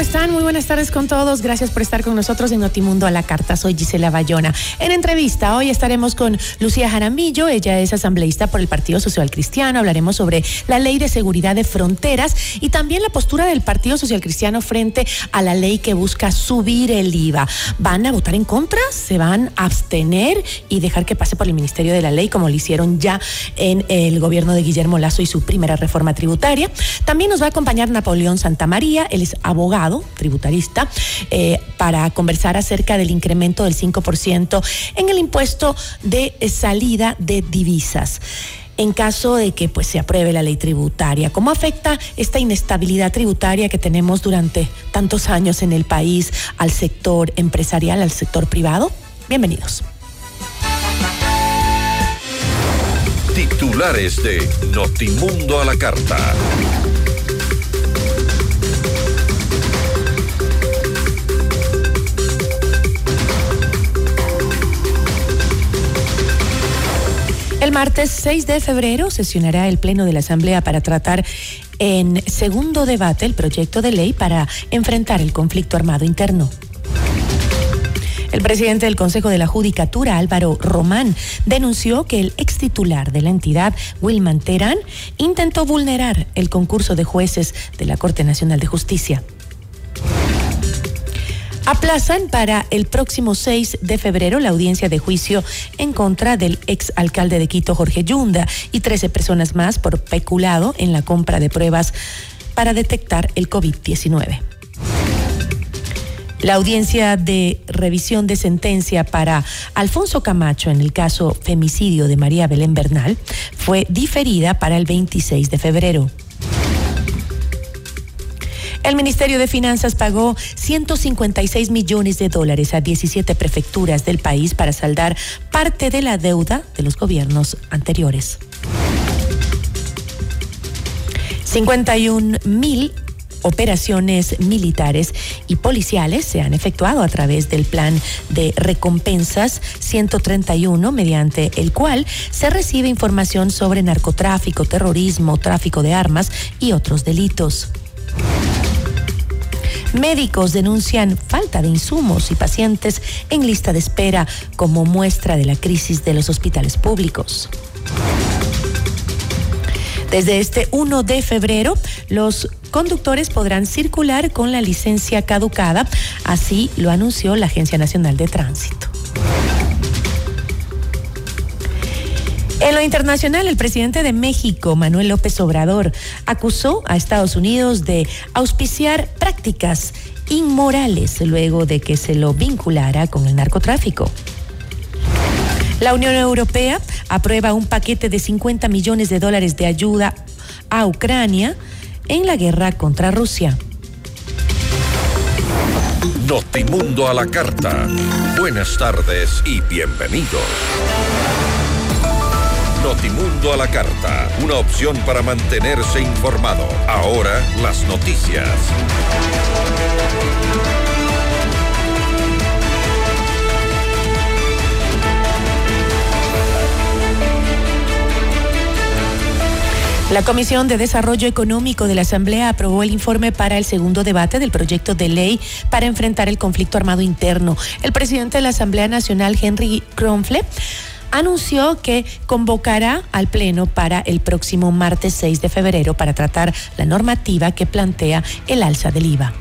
¿Cómo están? Muy buenas tardes con todos. Gracias por estar con nosotros en Notimundo a la Carta. Soy Gisela Bayona. En entrevista, hoy estaremos con Lucía Jaramillo. Ella es asambleísta por el Partido Social Cristiano. Hablaremos sobre la ley de seguridad de fronteras y también la postura del Partido Social Cristiano frente a la ley que busca subir el IVA. ¿Van a votar en contra? ¿Se van a abstener y dejar que pase por el Ministerio de la Ley como lo hicieron ya en el gobierno de Guillermo Lazo y su primera reforma tributaria? También nos va a acompañar Napoleón Santamaría. Él es abogado tributarista, eh, para conversar acerca del incremento del 5% en el impuesto de salida de divisas en caso de que pues se apruebe la ley tributaria. ¿Cómo afecta esta inestabilidad tributaria que tenemos durante tantos años en el país al sector empresarial, al sector privado? Bienvenidos. Titulares de Notimundo a la carta. El martes 6 de febrero sesionará el Pleno de la Asamblea para tratar en segundo debate el proyecto de ley para enfrentar el conflicto armado interno. El presidente del Consejo de la Judicatura, Álvaro Román, denunció que el ex titular de la entidad, Wilman Terán, intentó vulnerar el concurso de jueces de la Corte Nacional de Justicia. Aplazan para el próximo 6 de febrero la audiencia de juicio en contra del ex alcalde de Quito, Jorge Yunda, y 13 personas más por peculado en la compra de pruebas para detectar el COVID-19. La audiencia de revisión de sentencia para Alfonso Camacho en el caso femicidio de María Belén Bernal fue diferida para el 26 de febrero. El Ministerio de Finanzas pagó 156 millones de dólares a 17 prefecturas del país para saldar parte de la deuda de los gobiernos anteriores. 51 mil operaciones militares y policiales se han efectuado a través del plan de recompensas 131, mediante el cual se recibe información sobre narcotráfico, terrorismo, tráfico de armas y otros delitos. Médicos denuncian falta de insumos y pacientes en lista de espera como muestra de la crisis de los hospitales públicos. Desde este 1 de febrero, los conductores podrán circular con la licencia caducada, así lo anunció la Agencia Nacional de Tránsito. En lo internacional, el presidente de México, Manuel López Obrador, acusó a Estados Unidos de auspiciar prácticas inmorales luego de que se lo vinculara con el narcotráfico. La Unión Europea aprueba un paquete de 50 millones de dólares de ayuda a Ucrania en la guerra contra Rusia. Notimundo a la carta. Buenas tardes y bienvenidos. Notimundo a la carta, una opción para mantenerse informado. Ahora las noticias. La Comisión de Desarrollo Económico de la Asamblea aprobó el informe para el segundo debate del proyecto de ley para enfrentar el conflicto armado interno. El presidente de la Asamblea Nacional, Henry Kronfle, anunció que convocará al Pleno para el próximo martes 6 de febrero para tratar la normativa que plantea el alza del IVA.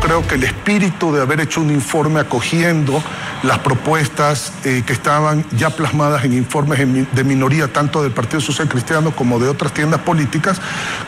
Creo que el espíritu de haber hecho un informe acogiendo las propuestas eh, que estaban ya plasmadas en informes de minoría, tanto del Partido Social Cristiano como de otras tiendas políticas,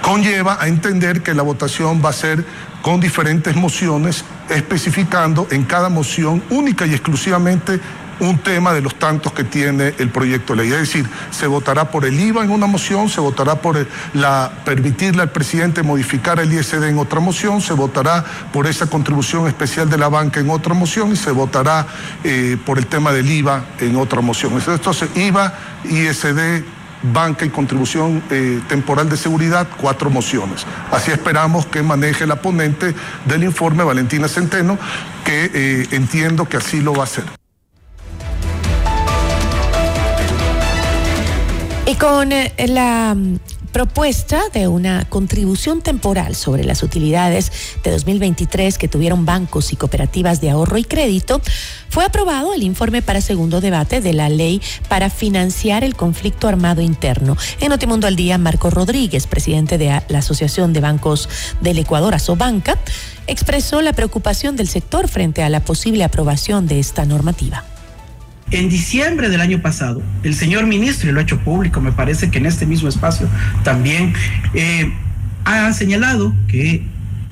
conlleva a entender que la votación va a ser con diferentes mociones, especificando en cada moción única y exclusivamente un tema de los tantos que tiene el proyecto de ley. Es decir, se votará por el IVA en una moción, se votará por la, permitirle al presidente modificar el ISD en otra moción, se votará por esa contribución especial de la banca en otra moción y se votará eh, por el tema del IVA en otra moción. Entonces, IVA, ISD, banca y contribución eh, temporal de seguridad, cuatro mociones. Así esperamos que maneje la ponente del informe, Valentina Centeno, que eh, entiendo que así lo va a hacer. Y con eh, la propuesta de una contribución temporal sobre las utilidades de 2023 que tuvieron bancos y cooperativas de ahorro y crédito, fue aprobado el informe para segundo debate de la ley para financiar el conflicto armado interno. En Notimundo al Día, Marco Rodríguez, presidente de la Asociación de Bancos del Ecuador, Asobanca, expresó la preocupación del sector frente a la posible aprobación de esta normativa. En diciembre del año pasado, el señor ministro, y lo ha hecho público, me parece que en este mismo espacio también, eh, ha señalado que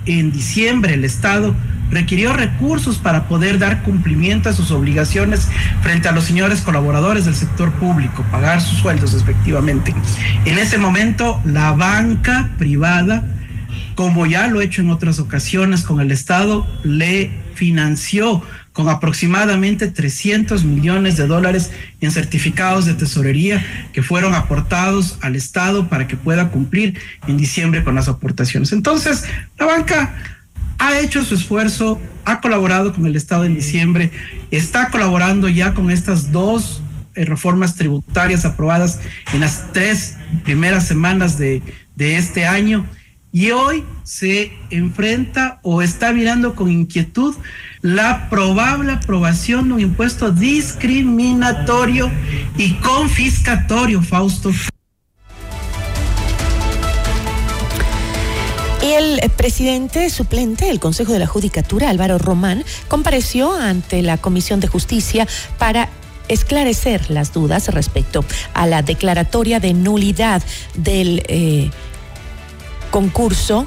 en diciembre el Estado requirió recursos para poder dar cumplimiento a sus obligaciones frente a los señores colaboradores del sector público, pagar sus sueldos respectivamente. En ese momento, la banca privada, como ya lo ha hecho en otras ocasiones con el Estado, le financió con aproximadamente 300 millones de dólares en certificados de tesorería que fueron aportados al Estado para que pueda cumplir en diciembre con las aportaciones. Entonces, la banca ha hecho su esfuerzo, ha colaborado con el Estado en diciembre, está colaborando ya con estas dos eh, reformas tributarias aprobadas en las tres primeras semanas de, de este año y hoy se enfrenta o está mirando con inquietud la probable aprobación de un impuesto discriminatorio y confiscatorio, Fausto. El presidente suplente del Consejo de la Judicatura, Álvaro Román, compareció ante la Comisión de Justicia para esclarecer las dudas respecto a la declaratoria de nulidad del eh, concurso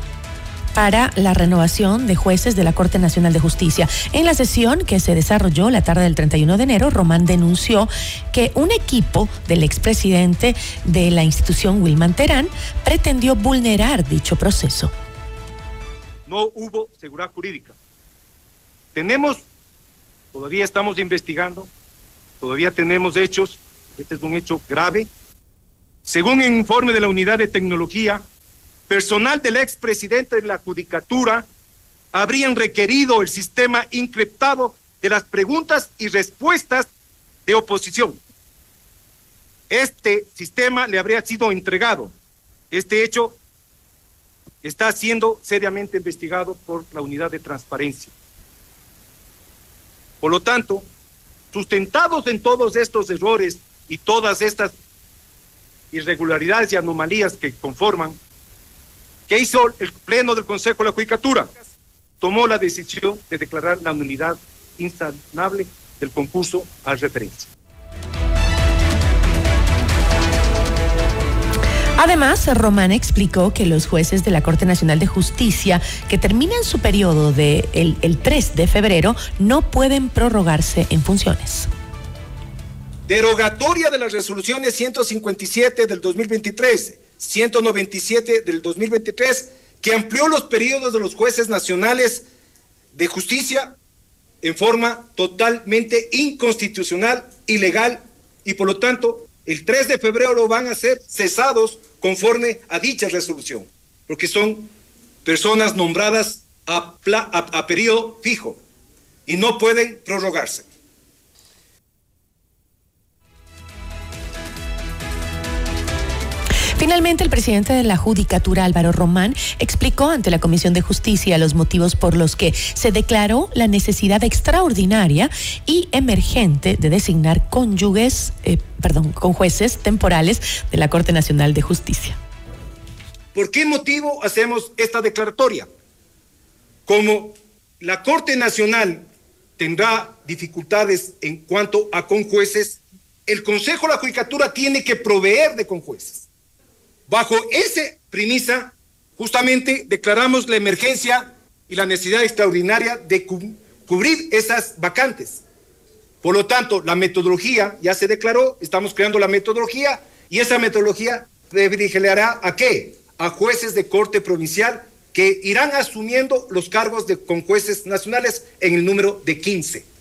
para la renovación de jueces de la Corte Nacional de Justicia. En la sesión que se desarrolló la tarde del 31 de enero, Román denunció que un equipo del expresidente de la institución, Wilman Terán, pretendió vulnerar dicho proceso. No hubo seguridad jurídica. Tenemos, todavía estamos investigando, todavía tenemos hechos, este es un hecho grave. Según el informe de la Unidad de Tecnología, personal del expresidente de la Judicatura habrían requerido el sistema encriptado de las preguntas y respuestas de oposición. Este sistema le habría sido entregado. Este hecho está siendo seriamente investigado por la unidad de transparencia. Por lo tanto, sustentados en todos estos errores y todas estas irregularidades y anomalías que conforman ¿Qué hizo el Pleno del Consejo de la Judicatura? Tomó la decisión de declarar la nulidad insanable del concurso a referencia. Además, Román explicó que los jueces de la Corte Nacional de Justicia que terminan su periodo de el 3 de febrero no pueden prorrogarse en funciones. Derogatoria de las resoluciones 157 del 2023 197 del 2023, que amplió los periodos de los jueces nacionales de justicia en forma totalmente inconstitucional, ilegal, y por lo tanto el 3 de febrero van a ser cesados conforme a dicha resolución, porque son personas nombradas a, a periodo fijo y no pueden prorrogarse. Finalmente, el presidente de la Judicatura, Álvaro Román, explicó ante la Comisión de Justicia los motivos por los que se declaró la necesidad extraordinaria y emergente de designar cónyuges, eh, perdón, con jueces temporales de la Corte Nacional de Justicia. ¿Por qué motivo hacemos esta declaratoria? Como la Corte Nacional tendrá dificultades en cuanto a conjueces, el Consejo de la Judicatura tiene que proveer de conjueces. Bajo esa premisa, justamente declaramos la emergencia y la necesidad extraordinaria de cubrir esas vacantes. Por lo tanto, la metodología ya se declaró, estamos creando la metodología y esa metodología privilegiará a qué? A jueces de corte provincial que irán asumiendo los cargos de, con jueces nacionales en el número de 15.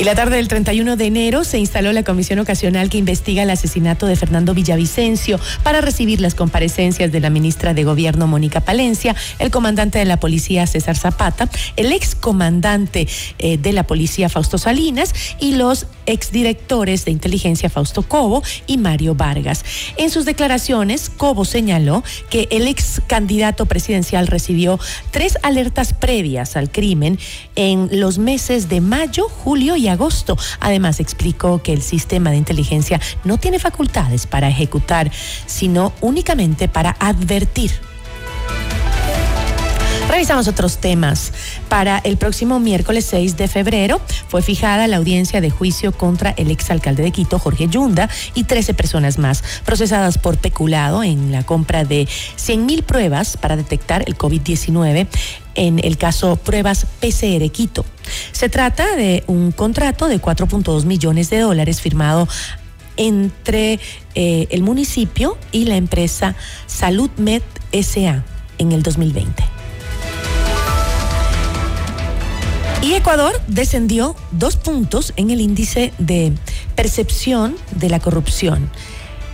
Y la tarde del 31 de enero se instaló la comisión ocasional que investiga el asesinato de Fernando Villavicencio para recibir las comparecencias de la ministra de Gobierno Mónica Palencia, el comandante de la policía César Zapata, el excomandante eh, de la policía Fausto Salinas y los exdirectores de inteligencia Fausto Cobo y Mario Vargas. En sus declaraciones, Cobo señaló que el ex candidato presidencial recibió tres alertas previas al crimen en los meses de mayo, julio y agosto. Además, explicó que el sistema de inteligencia no tiene facultades para ejecutar, sino únicamente para advertir. Revisamos otros temas. Para el próximo miércoles 6 de febrero fue fijada la audiencia de juicio contra el exalcalde de Quito, Jorge Yunda, y 13 personas más procesadas por peculado en la compra de 100 mil pruebas para detectar el COVID-19 en el caso Pruebas PCR Quito. Se trata de un contrato de 4.2 millones de dólares firmado entre eh, el municipio y la empresa SaludMed SA en el 2020. Y Ecuador descendió dos puntos en el índice de percepción de la corrupción.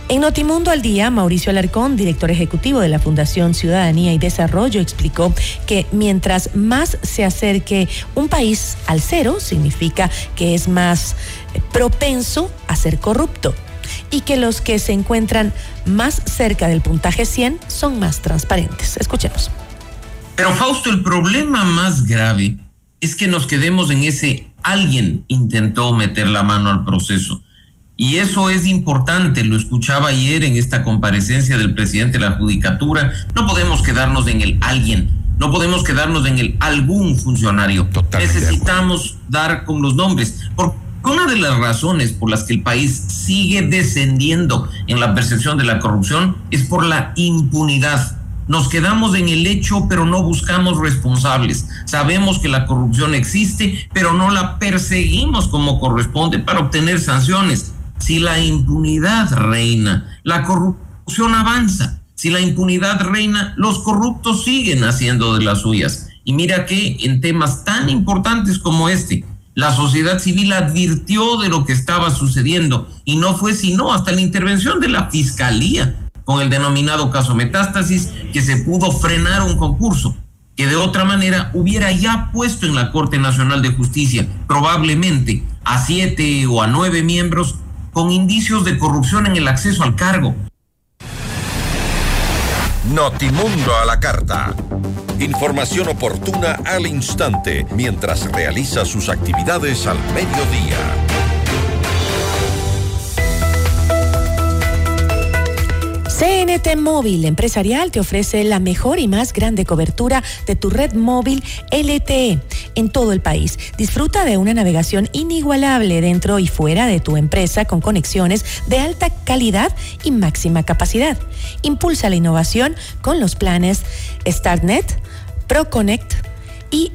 En Notimundo al Día, Mauricio Alarcón, director ejecutivo de la Fundación Ciudadanía y Desarrollo, explicó que mientras más se acerque un país al cero, significa que es más propenso a ser corrupto y que los que se encuentran más cerca del puntaje 100 son más transparentes. Escuchemos. Pero Fausto, el problema más grave es que nos quedemos en ese alguien intentó meter la mano al proceso. Y eso es importante, lo escuchaba ayer en esta comparecencia del presidente de la Judicatura. No podemos quedarnos en el alguien, no podemos quedarnos en el algún funcionario. Necesitamos dar con los nombres. Porque una de las razones por las que el país sigue descendiendo en la percepción de la corrupción es por la impunidad. Nos quedamos en el hecho, pero no buscamos responsables. Sabemos que la corrupción existe, pero no la perseguimos como corresponde para obtener sanciones. Si la impunidad reina, la corrupción avanza. Si la impunidad reina, los corruptos siguen haciendo de las suyas. Y mira que en temas tan importantes como este, la sociedad civil advirtió de lo que estaba sucediendo y no fue sino hasta la intervención de la fiscalía con el denominado caso Metástasis que se pudo frenar un concurso que de otra manera hubiera ya puesto en la Corte Nacional de Justicia probablemente a siete o a nueve miembros con indicios de corrupción en el acceso al cargo. Notimundo a la carta. Información oportuna al instante mientras realiza sus actividades al mediodía. CNT Móvil Empresarial te ofrece la mejor y más grande cobertura de tu red móvil LTE en todo el país. Disfruta de una navegación inigualable dentro y fuera de tu empresa con conexiones de alta calidad y máxima capacidad. Impulsa la innovación con los planes StartNet, ProConnect y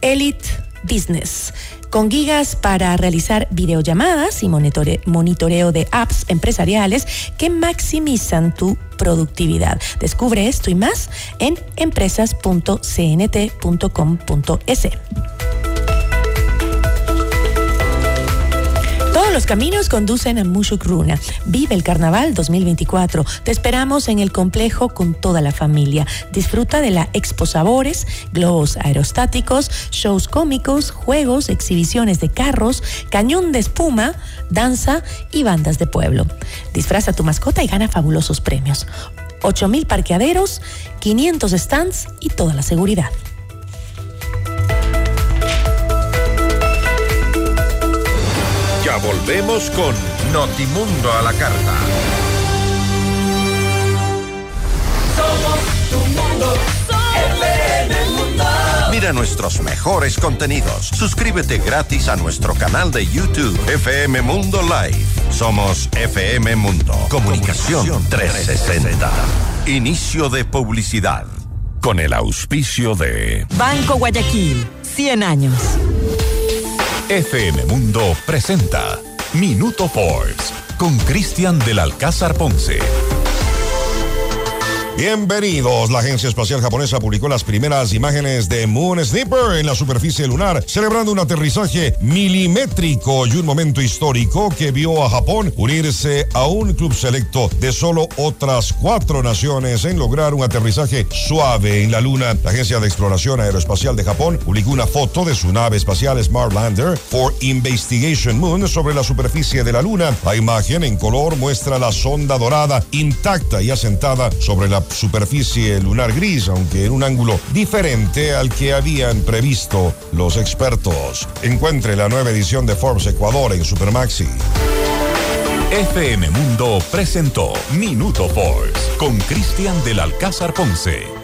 Elite Business con gigas para realizar videollamadas y monitoreo de apps empresariales que maximizan tu productividad. Descubre esto y más en empresas.cnt.com.es los caminos conducen a Mushukruna. Vive el Carnaval 2024. Te esperamos en el complejo con toda la familia. Disfruta de la Expo Sabores, globos aerostáticos, shows cómicos, juegos, exhibiciones de carros, cañón de espuma, danza y bandas de pueblo. Disfraza tu mascota y gana fabulosos premios. 8.000 parqueaderos, 500 stands y toda la seguridad. Volvemos con Notimundo a la carta. Somos tu mundo, FM Mundo. Mira nuestros mejores contenidos. Suscríbete gratis a nuestro canal de YouTube FM Mundo Live. Somos FM Mundo. Comunicación 360. Inicio de publicidad. Con el auspicio de Banco Guayaquil, 100 años. FM Mundo presenta Minuto Forbes con Cristian del Alcázar Ponce. Bienvenidos. La Agencia Espacial Japonesa publicó las primeras imágenes de Moon Sniper en la superficie lunar, celebrando un aterrizaje milimétrico y un momento histórico que vio a Japón unirse a un club selecto de solo otras cuatro naciones en lograr un aterrizaje suave en la Luna. La Agencia de Exploración Aeroespacial de Japón publicó una foto de su nave espacial Smart Lander for Investigation Moon sobre la superficie de la Luna. La imagen en color muestra la sonda dorada intacta y asentada sobre la superficie lunar gris, aunque en un ángulo diferente al que habían previsto los expertos. Encuentre la nueva edición de Forbes Ecuador en Supermaxi. FM Mundo presentó Minuto Forbes con Cristian del Alcázar Ponce.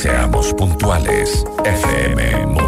Seamos puntuales, FM.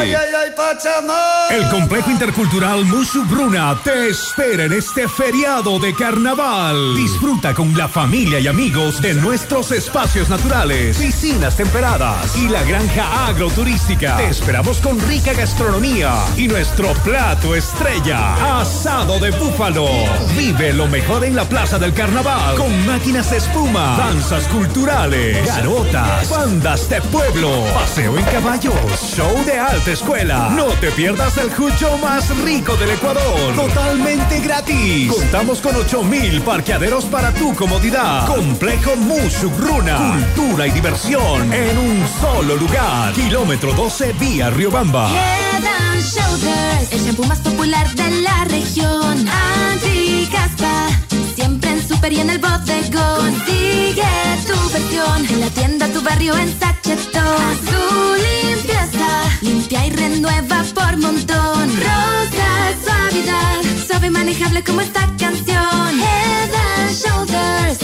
El complejo intercultural Mushugruna te espera en este feriado de carnaval. Disfruta con la familia y amigos de nuestros espacios naturales, piscinas temperadas y la granja agroturística. Te esperamos con rica gastronomía y nuestro plato estrella, asado de búfalo. Vive lo mejor en la Plaza del Carnaval con máquinas de espuma, danzas culturales, garotas, bandas de pueblo, paseo en caballos, show de escuela. No te pierdas el jucho más rico del Ecuador. Totalmente gratis. Contamos con 8000 parqueaderos para tu comodidad. Complejo Mushugruna. Cultura y diversión en un solo lugar. Kilómetro 12 vía Riobamba. Head and Shoulders, el shampoo más popular de la región. Anti-caspa, siempre en super y en el bodegón. Consigue tu versión en la tienda, tu barrio, en sachetón. Azul limpieza, limpia y renueva por montón. Rosa, suavidad, suave y manejable como esta canción. Head and Shoulders.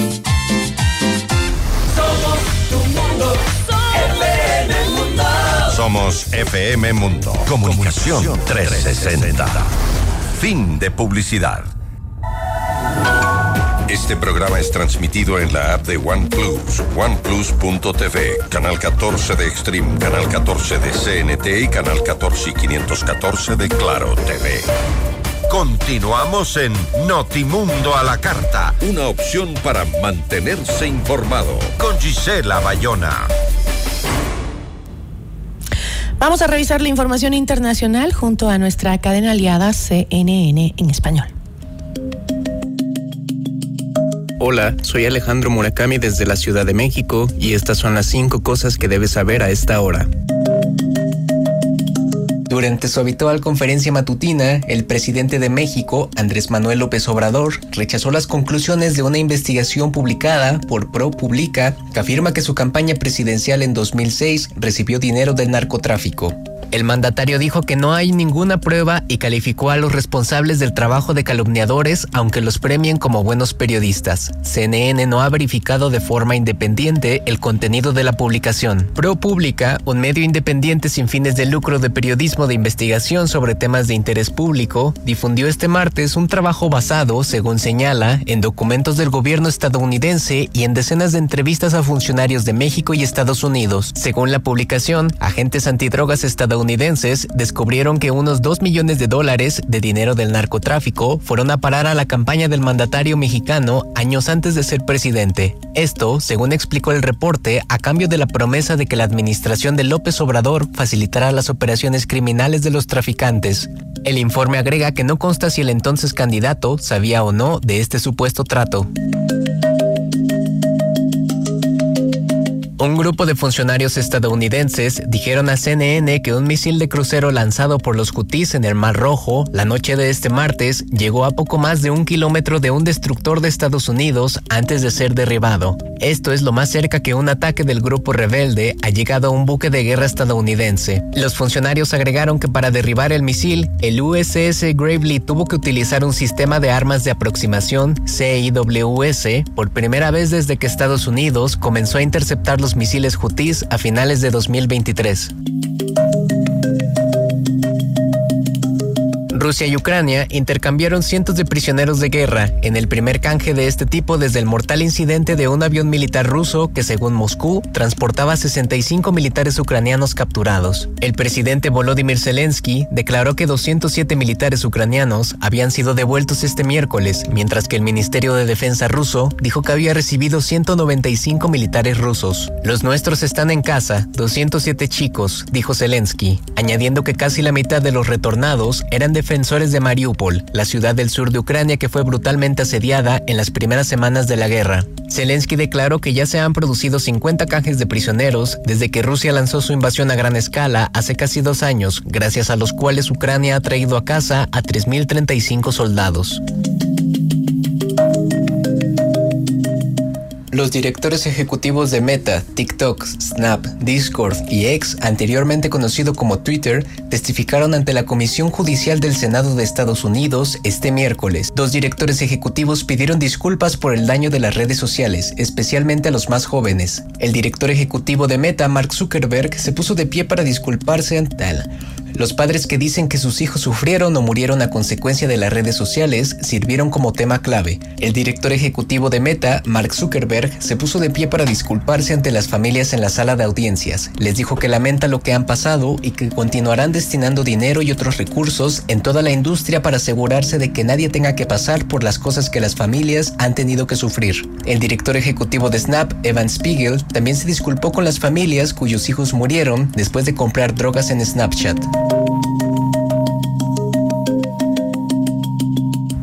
Somos tu mundo, FM Mundo. Somos FM Mundo. Comunicación 360. Fin de publicidad. Este programa es transmitido en la app de OnePlus, oneplus.tv, canal 14 de Extreme, canal 14 de CNT y canal 14 y 514 de Claro TV. Continuamos en Notimundo a la Carta, una opción para mantenerse informado con Gisela Bayona. Vamos a revisar la información internacional junto a nuestra cadena aliada CNN en español. Hola, soy Alejandro Murakami desde la Ciudad de México y estas son las cinco cosas que debes saber a esta hora. Durante su habitual conferencia matutina, el presidente de México, Andrés Manuel López Obrador, rechazó las conclusiones de una investigación publicada por ProPublica que afirma que su campaña presidencial en 2006 recibió dinero del narcotráfico. El mandatario dijo que no hay ninguna prueba y calificó a los responsables del trabajo de calumniadores, aunque los premien como buenos periodistas. CNN no ha verificado de forma independiente el contenido de la publicación. ProPublica, un medio independiente sin fines de lucro de periodismo de investigación sobre temas de interés público, difundió este martes un trabajo basado, según señala, en documentos del gobierno estadounidense y en decenas de entrevistas a funcionarios de México y Estados Unidos. Según la publicación, agentes antidrogas estadounidenses estadounidenses descubrieron que unos 2 millones de dólares de dinero del narcotráfico fueron a parar a la campaña del mandatario mexicano años antes de ser presidente. Esto, según explicó el reporte, a cambio de la promesa de que la administración de López Obrador facilitará las operaciones criminales de los traficantes. El informe agrega que no consta si el entonces candidato sabía o no de este supuesto trato. Un grupo de funcionarios estadounidenses dijeron a CNN que un misil de crucero lanzado por los Houthis en el Mar Rojo la noche de este martes llegó a poco más de un kilómetro de un destructor de Estados Unidos antes de ser derribado. Esto es lo más cerca que un ataque del grupo rebelde ha llegado a un buque de guerra estadounidense. Los funcionarios agregaron que para derribar el misil, el USS Gravely tuvo que utilizar un sistema de armas de aproximación CIWS por primera vez desde que Estados Unidos comenzó a interceptar los misiles Houthis a finales de 2023. Rusia y Ucrania intercambiaron cientos de prisioneros de guerra en el primer canje de este tipo desde el mortal incidente de un avión militar ruso que, según Moscú, transportaba 65 militares ucranianos capturados. El presidente Volodymyr Zelensky declaró que 207 militares ucranianos habían sido devueltos este miércoles, mientras que el Ministerio de Defensa ruso dijo que había recibido 195 militares rusos. Los nuestros están en casa, 207 chicos, dijo Zelensky, añadiendo que casi la mitad de los retornados eran de defensores de Mariupol, la ciudad del sur de Ucrania que fue brutalmente asediada en las primeras semanas de la guerra. Zelensky declaró que ya se han producido 50 canjes de prisioneros desde que Rusia lanzó su invasión a gran escala hace casi dos años, gracias a los cuales Ucrania ha traído a casa a 3.035 soldados. Los directores ejecutivos de Meta, TikTok, Snap, Discord y X, anteriormente conocido como Twitter, testificaron ante la Comisión Judicial del Senado de Estados Unidos este miércoles. Dos directores ejecutivos pidieron disculpas por el daño de las redes sociales, especialmente a los más jóvenes. El director ejecutivo de Meta, Mark Zuckerberg, se puso de pie para disculparse ante los padres que dicen que sus hijos sufrieron o murieron a consecuencia de las redes sociales sirvieron como tema clave. El director ejecutivo de Meta, Mark Zuckerberg, se puso de pie para disculparse ante las familias en la sala de audiencias. Les dijo que lamenta lo que han pasado y que continuarán destinando dinero y otros recursos en toda la industria para asegurarse de que nadie tenga que pasar por las cosas que las familias han tenido que sufrir. El director ejecutivo de Snap, Evan Spiegel, también se disculpó con las familias cuyos hijos murieron después de comprar drogas en Snapchat.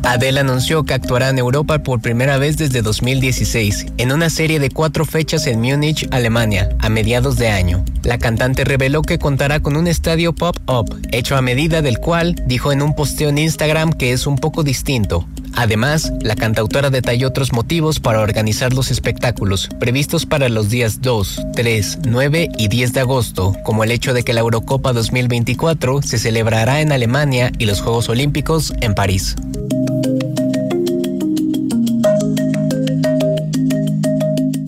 Adele anunció que actuará en Europa por primera vez desde 2016, en una serie de cuatro fechas en Múnich, Alemania, a mediados de año. La cantante reveló que contará con un estadio pop-up, hecho a medida del cual dijo en un posteo en Instagram que es un poco distinto. Además, la cantautora detalló otros motivos para organizar los espectáculos, previstos para los días 2, 3, 9 y 10 de agosto, como el hecho de que la Eurocopa 2024 se celebrará en Alemania y los Juegos Olímpicos en París.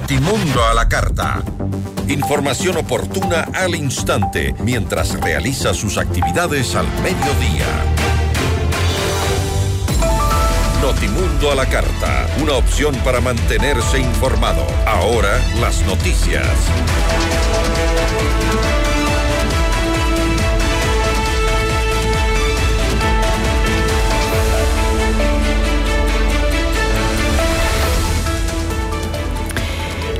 Notimundo a la carta. Información oportuna al instante mientras realiza sus actividades al mediodía. Notimundo a la carta, una opción para mantenerse informado. Ahora las noticias.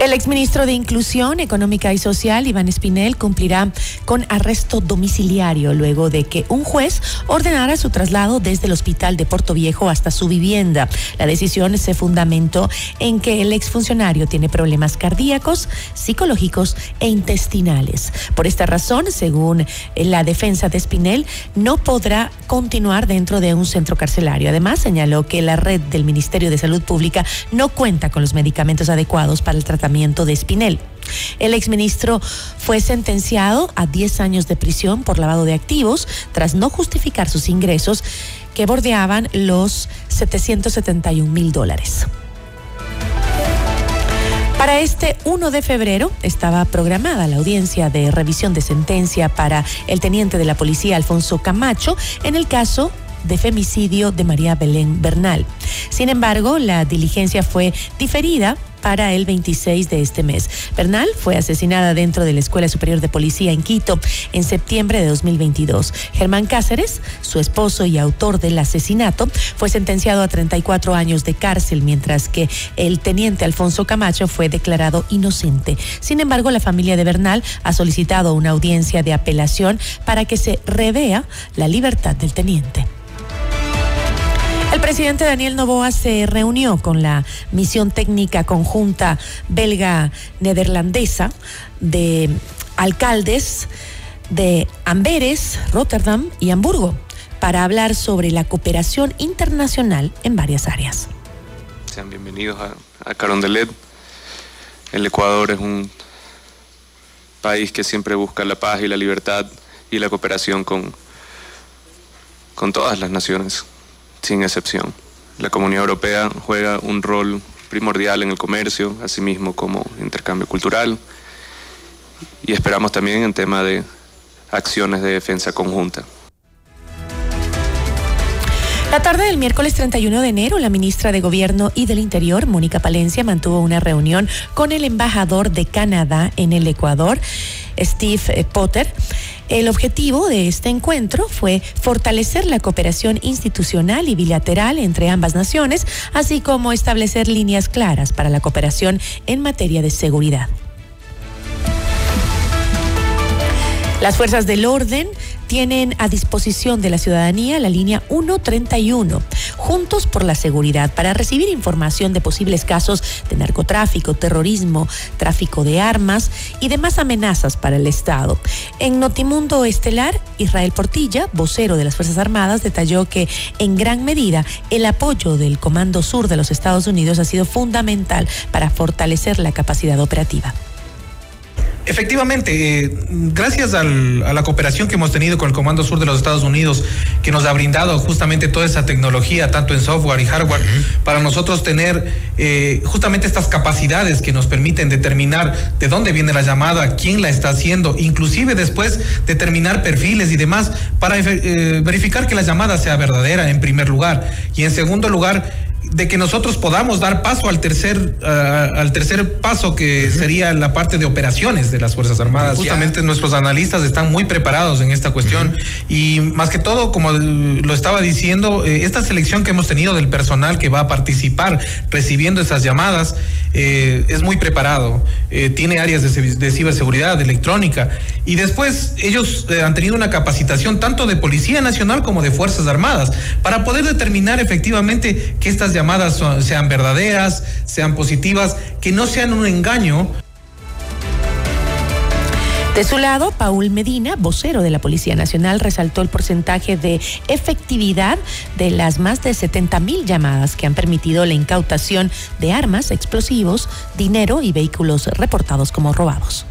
El exministro de Inclusión Económica y Social, Iván Espinel, cumplirá con arresto domiciliario luego de que un juez ordenara su traslado desde el hospital de Puerto Viejo hasta su vivienda. La decisión se fundamentó en que el exfuncionario tiene problemas cardíacos, psicológicos e intestinales. Por esta razón, según la defensa de Espinel, no podrá continuar dentro de un centro carcelario. Además, señaló que la red del Ministerio de Salud Pública no cuenta con los medicamentos adecuados para el tratamiento de Espinel. El exministro fue sentenciado a 10 años de prisión por lavado de activos tras no justificar sus ingresos que bordeaban los 771 mil dólares. Para este 1 de febrero estaba programada la audiencia de revisión de sentencia para el teniente de la policía Alfonso Camacho en el caso de femicidio de María Belén Bernal. Sin embargo, la diligencia fue diferida para el 26 de este mes. Bernal fue asesinada dentro de la Escuela Superior de Policía en Quito en septiembre de 2022. Germán Cáceres, su esposo y autor del asesinato, fue sentenciado a 34 años de cárcel, mientras que el teniente Alfonso Camacho fue declarado inocente. Sin embargo, la familia de Bernal ha solicitado una audiencia de apelación para que se revea la libertad del teniente. El presidente Daniel Novoa se reunió con la misión técnica conjunta belga-nederlandesa de alcaldes de Amberes, Rotterdam y Hamburgo para hablar sobre la cooperación internacional en varias áreas. Sean bienvenidos a, a Carondelet. El Ecuador es un país que siempre busca la paz y la libertad y la cooperación con, con todas las naciones sin excepción. La Comunidad Europea juega un rol primordial en el comercio, asimismo como intercambio cultural, y esperamos también en tema de acciones de defensa conjunta. La tarde del miércoles 31 de enero, la ministra de Gobierno y del Interior, Mónica Palencia, mantuvo una reunión con el embajador de Canadá en el Ecuador, Steve Potter. El objetivo de este encuentro fue fortalecer la cooperación institucional y bilateral entre ambas naciones, así como establecer líneas claras para la cooperación en materia de seguridad. Las fuerzas del orden tienen a disposición de la ciudadanía la línea 131, Juntos por la Seguridad, para recibir información de posibles casos de narcotráfico, terrorismo, tráfico de armas y demás amenazas para el Estado. En Notimundo Estelar, Israel Portilla, vocero de las Fuerzas Armadas, detalló que en gran medida el apoyo del Comando Sur de los Estados Unidos ha sido fundamental para fortalecer la capacidad operativa. Efectivamente, eh, gracias al, a la cooperación que hemos tenido con el Comando Sur de los Estados Unidos, que nos ha brindado justamente toda esa tecnología, tanto en software y hardware, para nosotros tener eh, justamente estas capacidades que nos permiten determinar de dónde viene la llamada, quién la está haciendo, inclusive después determinar perfiles y demás, para eh, verificar que la llamada sea verdadera en primer lugar. Y en segundo lugar, de que nosotros podamos dar paso al tercer uh, al tercer paso que sería la parte de operaciones de las fuerzas armadas. Justamente nuestros analistas están muy preparados en esta cuestión. Y más que todo como lo estaba diciendo eh, esta selección que hemos tenido del personal que va a participar recibiendo esas llamadas eh, es muy preparado. Eh, tiene áreas de, de, ciberseguridad de electrónica. Y después ellos han tenido una capacitación tanto de policía nacional como de fuerzas armadas para poder determinar efectivamente que estas llamadas son, sean verdaderas, sean positivas, que no sean un engaño. De su lado, Paul Medina, vocero de la Policía Nacional, resaltó el porcentaje de efectividad de las más de 70 mil llamadas que han permitido la incautación de armas, explosivos, dinero y vehículos reportados como robados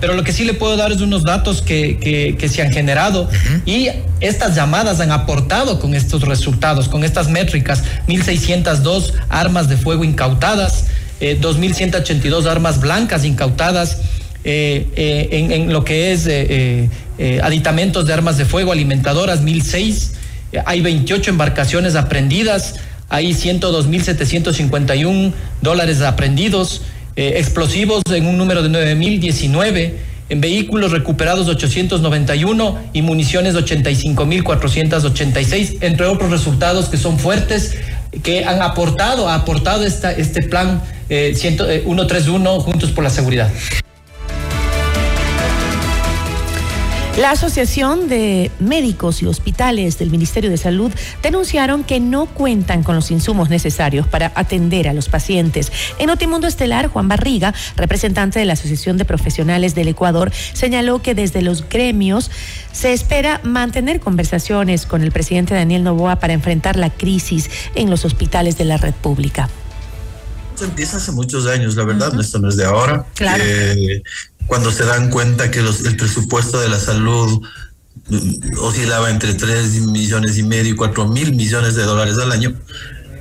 pero lo que sí le puedo dar es unos datos que, que, que se han generado. Uh -huh. y estas llamadas han aportado con estos resultados, con estas métricas, 1.602 armas de fuego incautadas, eh, 2.182 armas blancas incautadas, eh, eh, en, en, lo que es eh, aditamentos de armas de fuego alimentadoras, 1.006, hay 28 embarcaciones aprendidas, hay 102.751 dólares aprendidos, eh, explosivos en un número de 9.019, en vehículos recuperados 891 y municiones 85.486, entre otros resultados que son fuertes que han aportado, ha aportado esta, este plan eh, 131 Juntos por la Seguridad. La Asociación de Médicos y Hospitales del Ministerio de Salud denunciaron que no cuentan con los insumos necesarios para atender a los pacientes. En Notimundo Estelar, Juan Barriga, representante de la Asociación de Profesionales del Ecuador, señaló que desde los gremios se espera mantener conversaciones con el presidente Daniel Novoa para enfrentar la crisis en los hospitales de la red pública empieza hace muchos años, la verdad, esto no es de ahora. Claro. Eh, cuando se dan cuenta que el presupuesto de la salud mm, oscilaba entre 3 millones y medio y 4 mil millones de dólares al año,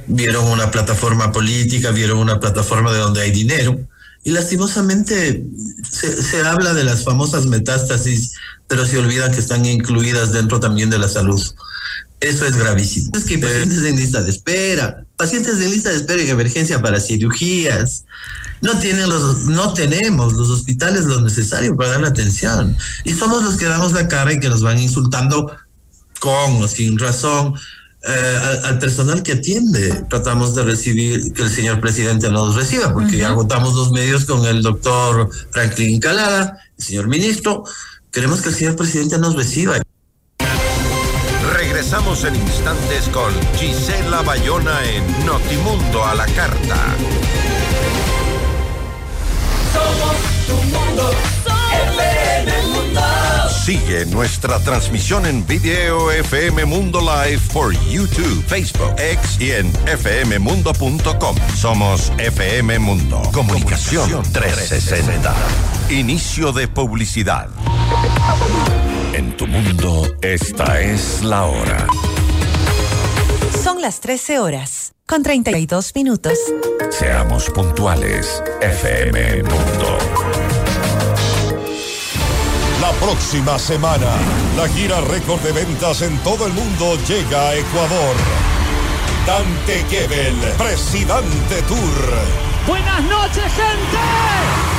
vieron una plataforma política, vieron una plataforma de donde hay dinero. Y lastimosamente se, habla de las famosas metástasis, pero se olvidan que están incluidas dentro también de la salud. Eso es gravísimo. Es que pacientes en lista de espera, pacientes en lista de espera en emergencia para cirugías, no tienen los, no tenemos los hospitales lo necesario para dar la atención. Y somos los que damos la cara y que nos van insultando con o sin razón. eh, al, al personal que atiende, tratamos de recibir, que el señor presidente nos reciba, porque ya agotamos los medios con el doctor Franklin Calada, el señor ministro. Queremos que el señor presidente nos reciba. Regresamos en instantes con Gisela Bayona en Notimundo a la Carta. Somos tu mundo, FM Mundo. Sigue nuestra transmisión en video FM Mundo Live por YouTube, Facebook, X y en fmmundo.com. Somos FM Mundo. Comunicación 360. Inicio de publicidad. En tu mundo, esta es la hora. Son las 13 horas, con 32 minutos. Seamos puntuales. FM Mundo. La próxima semana, la gira récord de ventas en todo el mundo llega a Ecuador. Dante Gebel, Presidente Tour. Buenas noches, gente.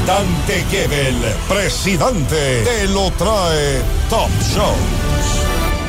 Dante Gebel, presidente, te lo trae Top Shows.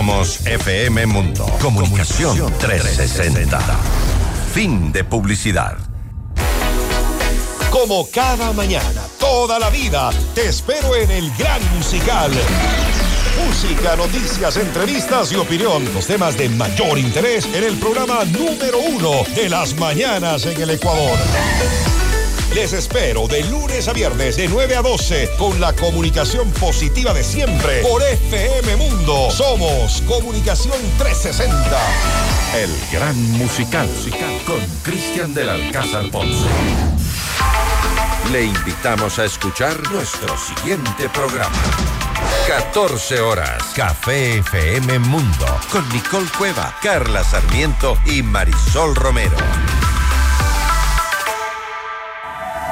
Somos FM Mundo. Comunicación 360. Fin de publicidad. Como cada mañana, toda la vida. Te espero en el gran musical. Música, noticias, entrevistas y opinión. Los temas de mayor interés en el programa número uno de las mañanas en el Ecuador. Les espero de lunes a viernes de 9 a 12 con la comunicación positiva de siempre por FM Mundo. Somos Comunicación 360. El gran musical con Cristian del Alcázar Ponce. Le invitamos a escuchar nuestro siguiente programa. 14 horas, Café FM Mundo, con Nicole Cueva, Carla Sarmiento y Marisol Romero.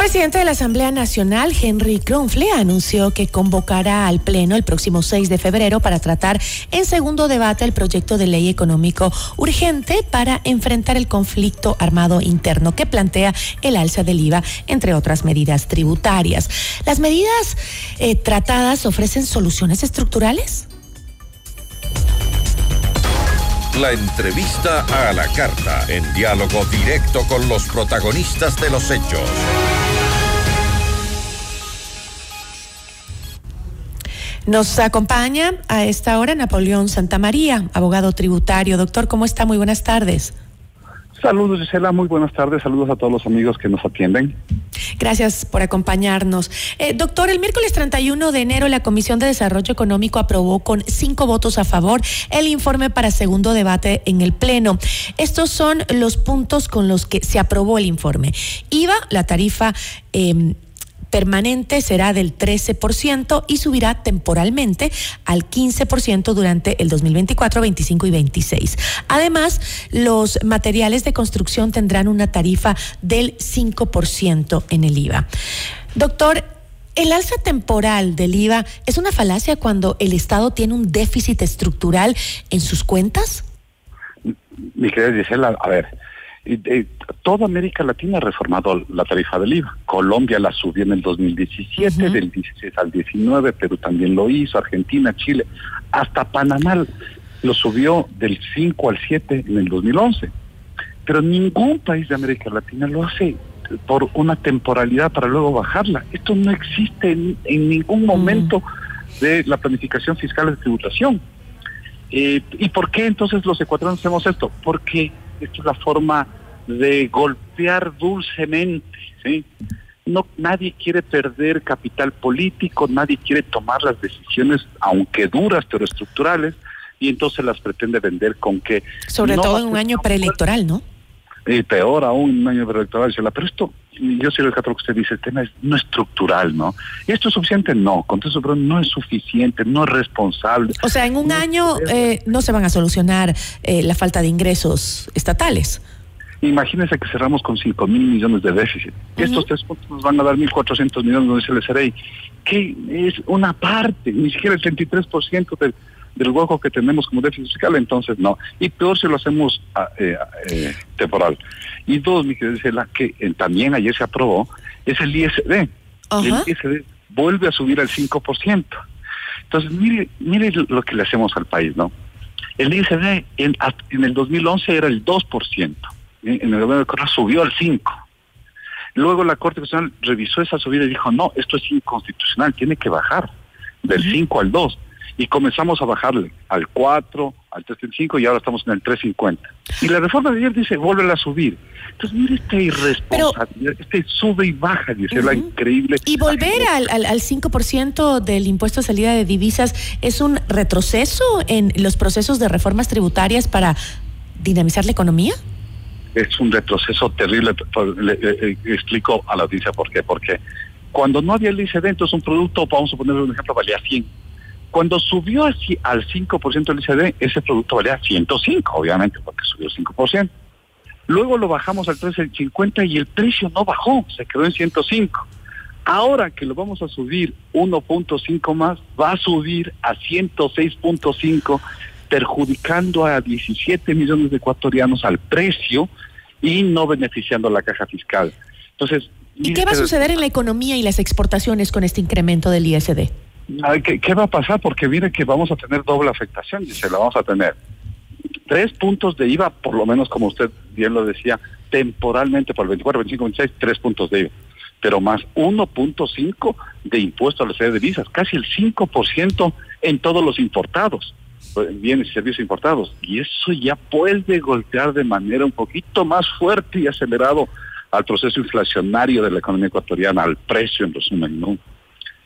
Presidente de la Asamblea Nacional, Henry Kronfle, anunció que convocará al Pleno el próximo 6 de febrero para tratar en segundo debate el proyecto de ley económico urgente para enfrentar el conflicto armado interno que plantea el alza del IVA, entre otras medidas tributarias. ¿Las medidas eh, tratadas ofrecen soluciones estructurales? La entrevista a la carta, en diálogo directo con los protagonistas de los hechos. Nos acompaña a esta hora Napoleón Santamaría, abogado tributario. Doctor, ¿cómo está? Muy buenas tardes. Saludos, Gisela. Muy buenas tardes. Saludos a todos los amigos que nos atienden. Gracias por acompañarnos. Eh, doctor, el miércoles 31 de enero la Comisión de Desarrollo Económico aprobó con cinco votos a favor el informe para segundo debate en el Pleno. Estos son los puntos con los que se aprobó el informe. IVA, la tarifa... Eh, permanente será del 13% y subirá temporalmente al 15% durante el 2024, 25 y 26. Además, los materiales de construcción tendrán una tarifa del 5% en el IVA. Doctor, ¿El alza temporal del IVA es una falacia cuando el Estado tiene un déficit estructural en sus cuentas? Mi querida Gisela, a ver, toda América Latina ha reformado la tarifa del IVA. Colombia la subió en el 2017, del 16 al 19, Perú también lo hizo, Argentina, Chile, hasta Panamá lo subió del 5 al 7 en el 2011. Pero ningún país de América Latina lo hace por una temporalidad para luego bajarla. Esto no existe en, ningún momento de la planificación fiscal de tributación. Eh, ¿Y por qué entonces los ecuatorianos hacemos esto? Porque esta es la forma de golpear dulcemente, ¿sí? No, nadie quiere perder capital político, nadie quiere tomar las decisiones, aunque duras, pero estructurales, y entonces las pretende vender con que... Sobre todo en un año preelectoral, ¿no? Peor aún, un año preelectoral. Pero esto, yo soy el que usted dice, el tema es no estructural, ¿no? ¿Y esto es suficiente? No, con eso pero no es suficiente, no es responsable. O sea, en un año eh, no se van a solucionar eh, la falta de ingresos estatales. Imagínense que cerramos con 5 mil millones de déficit. Estos tres puntos nos van a dar 1.400 millones, no dice el SRI, que es una parte, ni siquiera el 33% del, del hueco que tenemos como déficit fiscal, entonces no. Y peor si lo hacemos ah, eh, eh, temporal. Y dos, mi querida la que eh, también ayer se aprobó, es el ISD. El ISD vuelve a subir al 5%. Entonces, mire, mire lo que le hacemos al país, ¿no? El ISD en, en el 2011 era el 2% en el gobierno de Correa subió al 5. Luego la Corte Constitucional revisó esa subida y dijo, no, esto es inconstitucional, tiene que bajar del 5 al 2. Y comenzamos a bajarle al 4, al 3.5 y ahora estamos en el 3.50. Y la reforma de ayer dice, vuelve a subir. Entonces, mire esta irresponsabilidad, este sube y baja, dice la increíble. Y volver al, al, al 5% del impuesto a salida de divisas es un retroceso en los procesos de reformas tributarias para dinamizar la economía? es un retroceso terrible. Le, explico a la audiencia por qué. Porque cuando no había el ICD, entonces un producto, vamos a poner un ejemplo, valía 100. Cuando subió así al 5% del ICD, ese producto valía 105, obviamente, porque subió el 5%. Luego lo bajamos al 13.50 y el precio no bajó, se quedó en 105 Ahora que lo vamos a subir 1.5 más, va a subir a 106.5, perjudicando a 17 millones de ecuatorianos al precio y no beneficiando a la caja fiscal. Entonces, ¿Y qué va a suceder en la economía y las exportaciones con este incremento del ISD? ¿Qué, va a pasar? Porque mire que vamos a tener doble afectación, dice, la vamos a tener. Tres puntos de IVA, por lo menos como usted bien lo decía, temporalmente por el 24, 25, 26, tres puntos de IVA. Pero más 1.5 de impuesto a las de visas, casi el 5% en todos los importados, pues, bienes y servicios importados. Y eso ya puede golpear de manera un poquito más fuerte y acelerado al proceso inflacionario de la economía ecuatoriana, al precio en resumen, ¿no?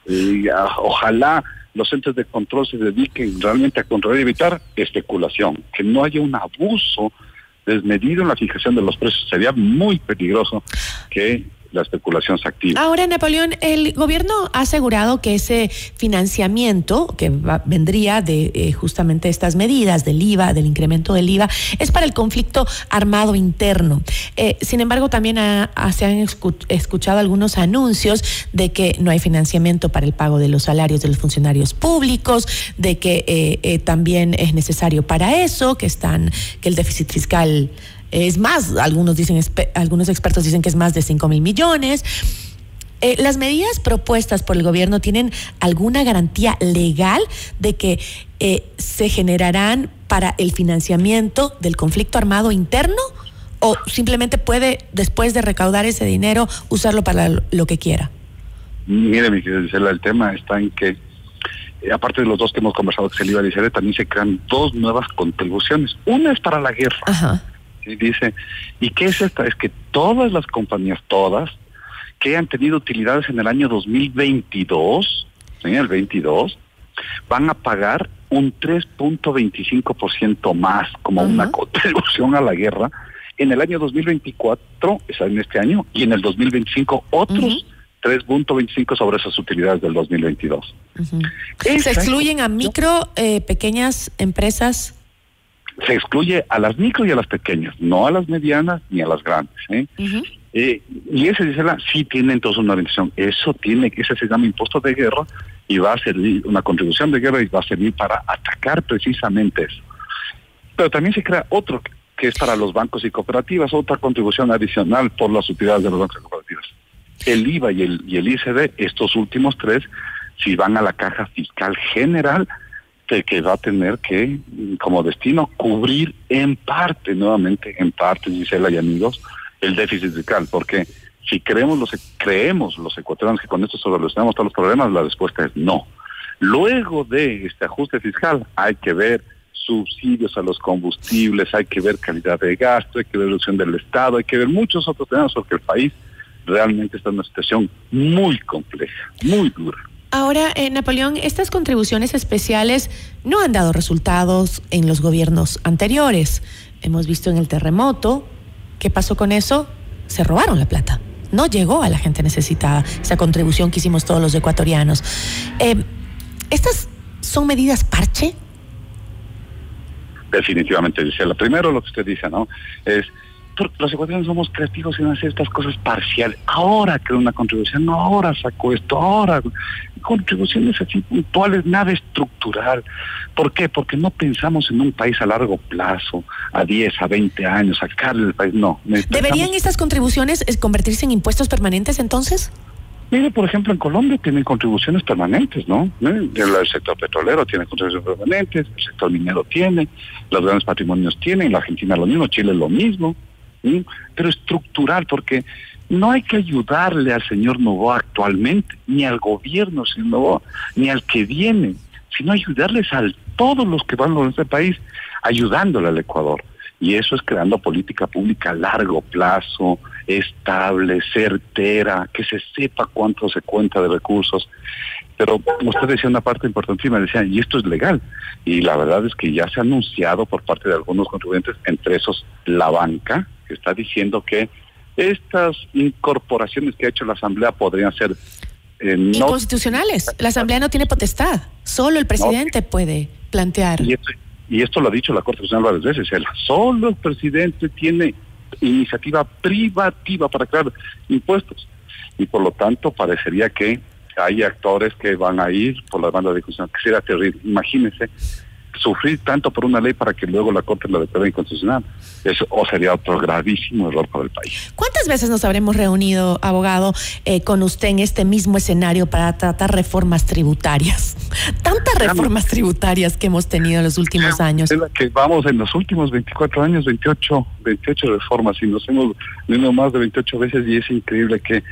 Y, ah, ojalá los entes de control se dediquen realmente a controlar y evitar especulación, que no haya un abuso desmedido en la fijación de los precios. Sería muy peligroso que la especulación se. Ahora, Napoleón, el gobierno ha asegurado que ese financiamiento que va- vendría de eh, justamente estas medidas del IVA, del incremento del IVA, es para el conflicto armado interno. Eh, sin embargo, también se han escu- escuchado algunos anuncios de que no hay financiamiento para el pago de los salarios de los funcionarios públicos, de que eh, también es necesario para eso, que están, que el déficit fiscal es más, algunos dicen, algunos expertos dicen que es más de 5 mil millones. Eh, ¿Las medidas propuestas por el gobierno tienen alguna garantía legal de que eh, se generarán para el financiamiento del conflicto armado interno? ¿O simplemente puede, después de recaudar ese dinero, usarlo para lo- que quiera? Mire, mi querida Gisela, el tema está en que, eh, aparte de los dos que hemos conversado, que se también se crean dos nuevas contribuciones. Una es para la guerra. Y dice, ¿y qué es esta? Es que todas las compañías, todas, que han tenido utilidades en el año 2022, en el 22, van a pagar un 3.25% más como una contribución a la guerra en el año 2024, o sea, en este año, y en el 2025 otros 3.25 sobre esas utilidades del 2022. ¿Se excluyen a micro, eh, pequeñas empresas? Se excluye a las micro y a las pequeñas, no a las medianas ni a las grandes. ¿eh? Eh, y ese dice la, sí tiene entonces una orientación. Eso tiene, ese se llama impuesto de guerra y va a servir, una contribución de guerra y va a servir para atacar precisamente eso. Pero también se crea otro que- es para los bancos y cooperativas, otra contribución adicional por las utilidades de los bancos y cooperativas. El IVA y el, y el ICD, estos últimos tres, si van a la caja fiscal general, que va a tener que, como destino, cubrir en parte, nuevamente, en parte, Gisela y amigos, el déficit fiscal, porque si creemos los, creemos los ecuatorianos que con esto solucionamos todos los problemas, la respuesta es no. Luego de este ajuste fiscal hay que ver subsidios a los combustibles, hay que ver calidad de gasto, hay que ver reducción del Estado, hay que ver muchos otros temas porque el país realmente está en una situación muy compleja, muy dura. Ahora, eh, Napoleón, estas contribuciones especiales no han dado resultados en los gobiernos anteriores. Hemos visto en el terremoto, ¿qué pasó con eso? Se robaron la plata. No llegó a la gente necesitada esa contribución que hicimos todos los ecuatorianos. Eh, ¿Estas son medidas parche? Definitivamente, Gisela. Primero lo que usted dice, ¿no? Es, los ecuatorianos somos creativos en hacer estas cosas parciales. Ahora creo una contribución, no, ahora saco esto, ahora. Contribuciones así puntuales, nada estructural. ¿Por qué? Porque no pensamos en un país a largo plazo, a 10, a 20 años, sacarle el país. No. ¿Deberían estas contribuciones eh, convertirse en impuestos permanentes entonces? Mire, por ejemplo, en Colombia tienen contribuciones permanentes, ¿no? ¿Eh? El el sector petrolero tiene contribuciones permanentes, el sector minero tiene, los grandes patrimonios tienen, la Argentina lo mismo, Chile lo mismo, ¿sí? pero estructural, porque no hay que ayudarle al señor Novoa actualmente, ni al gobierno, señor Novoa, ni al que viene, sino ayudarles a todos los que van a este país, ayudándole al Ecuador. Y eso es creando política pública a largo plazo, estable, certera, que se sepa cuánto se cuenta de recursos. Pero usted decía una parte importantísima, decía, y esto es legal. Y la verdad es que ya se ha anunciado por parte de algunos contribuyentes, entre esos la banca, que está diciendo que estas incorporaciones que ha hecho la Asamblea podrían ser eh, no Inconstitucionales. La Asamblea no tiene potestad. Solo el presidente puede plantear. Y esto, y esto lo ha dicho la Corte Constitucional varias veces, Ela. Solo el presidente tiene iniciativa privativa para crear impuestos. Y por lo tanto parecería que hay actores que van a ir por la banda de discusión, que sería terrible. Imagínense sufrir tanto por una ley para que luego la Corte la declare inconstitucional. Eso o sería otro gravísimo error para el país. ¿Cuántas veces nos habremos reunido, abogado, eh, con usted en este mismo escenario para tratar reformas tributarias? Tantas reformas tributarias que hemos tenido en los últimos años. Es la que vamos en los últimos 24 años, 28, 28 reformas y nos hemos venido más de 28 veces y es increíble que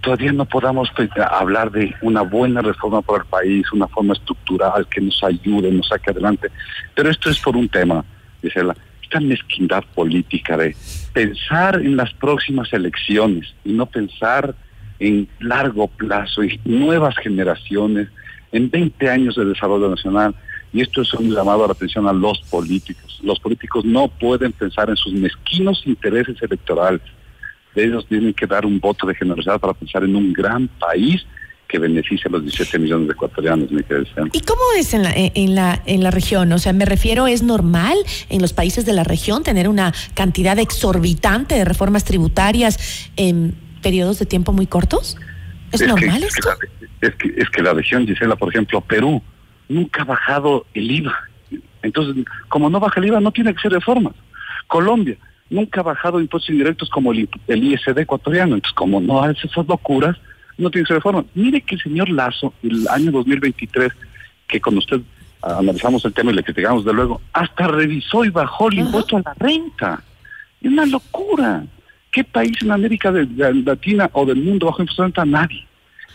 todavía no podamos pues, hablar de una buena reforma para el país, una forma estructural que nos ayude, nos saque adelante. Pero esto es por un tema, Gisela, esta mezquindad política de pensar en las próximas elecciones y no pensar en largo plazo, en nuevas generaciones, en 20 años de desarrollo nacional. Y esto es un llamado a la atención a los políticos. Los políticos no pueden pensar en sus mezquinos intereses electorales ellos tienen que dar un voto de generosidad para pensar en un gran país que beneficie a los 17 millones de ecuatorianos, me ¿Y cómo es en la, en, la, en la región? O sea, me refiero, ¿es normal en los países de la región tener una cantidad exorbitante de reformas tributarias en periodos de tiempo muy cortos? ¿Es, normal esto? es, que, es que la región, Gisela, por ejemplo, Perú, nunca ha bajado el IVA. Entonces, como no baja el IVA, no tiene que ser reformas. Colombia, nunca ha bajado impuestos indirectos como el, ISD ecuatoriano. Entonces, como no hace esas locuras, no tiene que reforma. Mire que el señor Lazo, el año 2023, que con usted analizamos el tema y le criticamos de luego, hasta revisó y bajó el impuesto a la renta. Es una locura. ¿Qué país en América Latina o del mundo bajo impuesto a la renta? Nadie.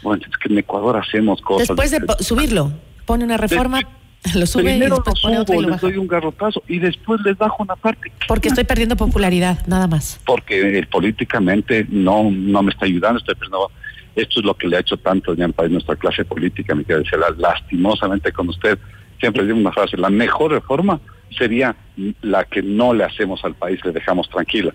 Bueno, es que en Ecuador hacemos cosas. Después de subirlo, pone una reforma. Lo sube Primero y después lo pone otro y subo, lo les doy un garrotazo y después les bajo una parte. Porque estoy perdiendo popularidad, nada más. Porque eh, políticamente no, no me está ayudando, estoy perdiendo. Esto es lo que le ha hecho tanto ya en país nuestra clase política, me quiere decir, lastimosamente con usted. Siempre digo una frase, la mejor reforma sería la que no le hacemos al país, le dejamos tranquila.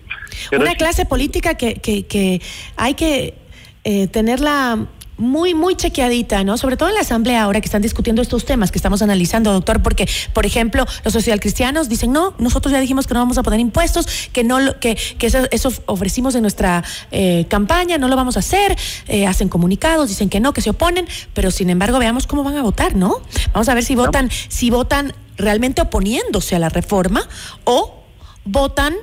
Pero Una es- clase política que, que, que hay que eh, tenerla muy, muy chequeadita, ¿no? Sobre todo en la Asamblea ahora que están discutiendo estos temas que estamos analizando, doctor, porque, por ejemplo, los socialcristianos dicen, no, nosotros ya dijimos que no vamos a poner impuestos, que no que, que eso, eso ofrecimos en nuestra eh, campaña, no lo vamos a hacer, eh, hacen comunicados, dicen que no, que se oponen, pero sin embargo veamos cómo van a votar, ¿no? Vamos a ver si votan, si votan realmente oponiéndose a la reforma o votan